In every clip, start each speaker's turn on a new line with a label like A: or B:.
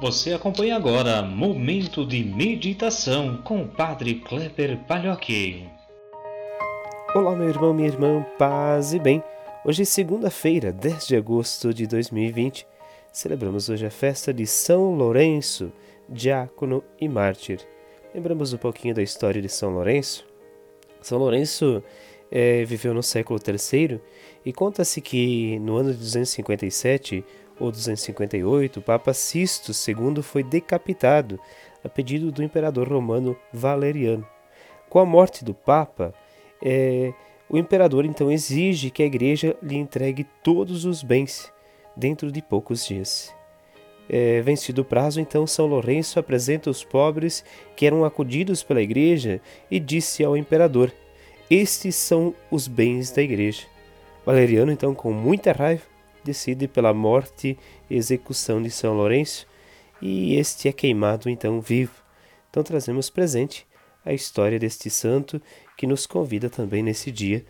A: Você acompanha agora Momento de Meditação com o Padre Kleber Palhoque.
B: Olá, meu irmão, minha irmã, paz e bem. Hoje é segunda-feira, 10 de agosto de 2020. Celebramos hoje a festa de São Lourenço, diácono e mártir. Lembramos um pouquinho da história de São Lourenço? São Lourenço é, viveu no século III e conta-se que no ano de 257 ou 258, o Papa Sisto II foi decapitado a pedido do imperador romano Valeriano. Com a morte do Papa, é, o imperador então exige que a igreja lhe entregue todos os bens dentro de poucos dias. É, vencido o prazo, então São Lourenço apresenta os pobres que eram acudidos pela igreja e disse ao imperador: Estes são os bens da igreja. Valeriano, então, com muita raiva, decide pela morte e execução de São Lourenço, e este é queimado então vivo. Então trazemos presente a história deste santo que nos convida também nesse dia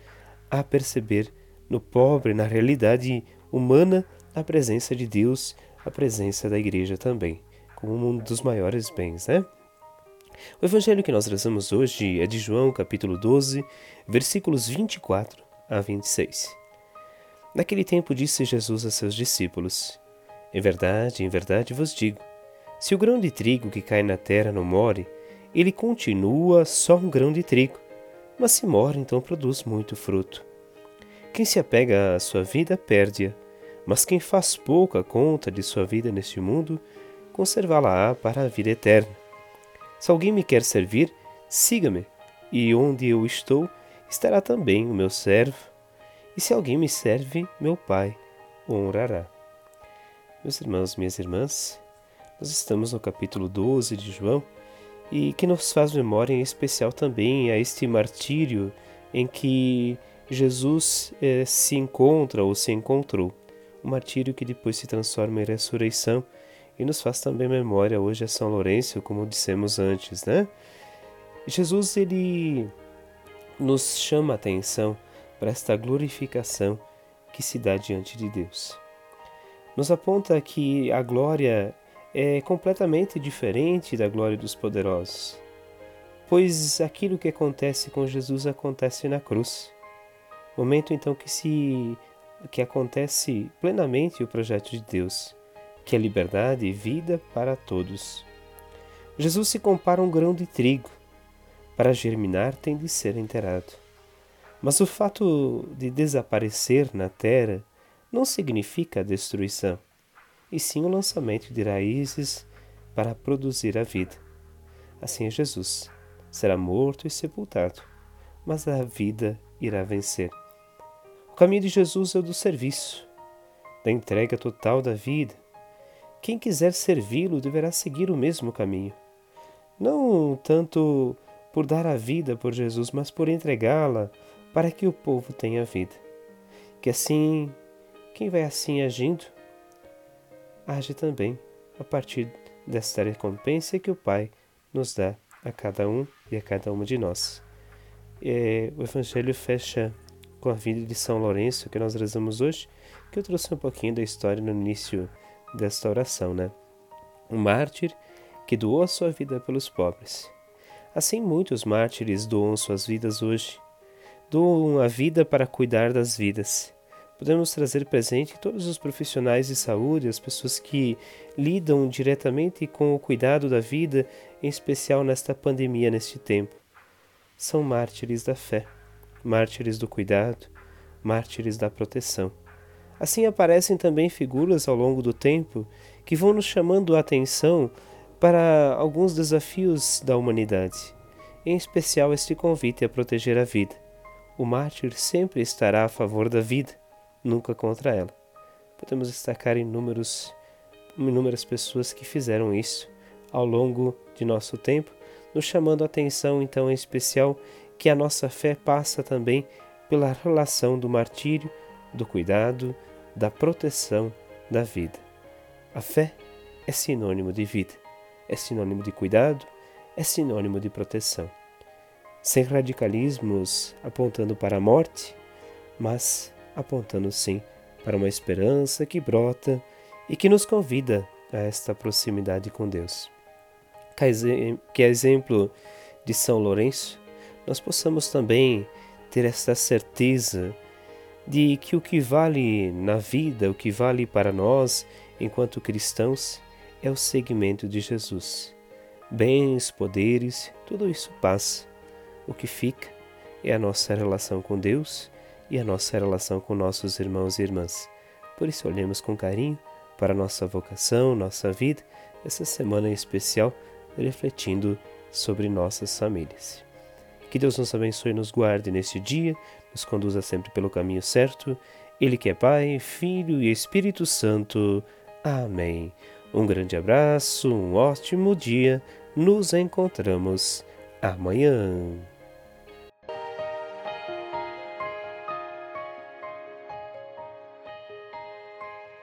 B: a perceber no pobre, na realidade humana, a presença de Deus, a presença da igreja também, como um dos maiores bens, né? O evangelho que nós rezamos hoje é de João, capítulo 12, versículos 24 a 26. Naquele tempo disse Jesus a seus discípulos: Em verdade, em verdade vos digo: se o grão de trigo que cai na terra não morre, ele continua só um grão de trigo, mas se morre, então produz muito fruto. Quem se apega à sua vida perde-a, mas quem faz pouca conta de sua vida neste mundo, conservá-la-á para a vida eterna. Se alguém me quer servir, siga-me, e onde eu estou, estará também o meu servo e se alguém me serve, meu Pai o honrará. Meus irmãos, minhas irmãs, nós estamos no capítulo 12 de João e que nos faz memória em especial também a este martírio em que Jesus eh, se encontra ou se encontrou. O martírio que depois se transforma em ressurreição e nos faz também memória hoje a São Lourenço, como dissemos antes, né? Jesus ele nos chama a atenção para esta glorificação que se dá diante de Deus. Nos aponta que a glória é completamente diferente da glória dos poderosos, pois aquilo que acontece com Jesus acontece na cruz. Momento então que se que acontece plenamente o projeto de Deus, que é liberdade e vida para todos. Jesus se compara a um grão de trigo. Para germinar tem de ser enterrado. Mas o fato de desaparecer na terra não significa a destruição, e sim o lançamento de raízes para produzir a vida. Assim é Jesus. Será morto e sepultado, mas a vida irá vencer. O caminho de Jesus é o do serviço, da entrega total da vida. Quem quiser servi-lo deverá seguir o mesmo caminho. Não tanto por dar a vida por Jesus, mas por entregá-la para que o povo tenha vida. Que assim, quem vai assim agindo, age também a partir desta recompensa que o Pai nos dá a cada um e a cada uma de nós. É, o Evangelho fecha com a vida de São Lourenço que nós rezamos hoje, que eu trouxe um pouquinho da história no início desta oração, né? Um mártir que doou a sua vida pelos pobres. Assim, muitos mártires doam suas vidas hoje doam a vida para cuidar das vidas. Podemos trazer presente todos os profissionais de saúde, as pessoas que lidam diretamente com o cuidado da vida, em especial nesta pandemia, neste tempo. São mártires da fé, mártires do cuidado, mártires da proteção. Assim aparecem também figuras ao longo do tempo que vão nos chamando a atenção para alguns desafios da humanidade, em especial este convite a proteger a vida o mártir sempre estará a favor da vida, nunca contra ela. Podemos destacar inúmeros, inúmeras pessoas que fizeram isso ao longo de nosso tempo, nos chamando a atenção, então, em especial, que a nossa fé passa também pela relação do martírio, do cuidado, da proteção da vida. A fé é sinônimo de vida, é sinônimo de cuidado, é sinônimo de proteção sem radicalismos apontando para a morte, mas apontando sim para uma esperança que brota e que nos convida a esta proximidade com Deus. Que exemplo de São Lourenço, nós possamos também ter esta certeza de que o que vale na vida, o que vale para nós enquanto cristãos, é o seguimento de Jesus. Bens, poderes, tudo isso passa. O que fica é a nossa relação com Deus e a nossa relação com nossos irmãos e irmãs. Por isso, olhemos com carinho para nossa vocação, nossa vida, essa semana em especial, refletindo sobre nossas famílias. Que Deus nos abençoe e nos guarde neste dia, nos conduza sempre pelo caminho certo. Ele que é Pai, Filho e Espírito Santo. Amém. Um grande abraço, um ótimo dia. Nos encontramos amanhã.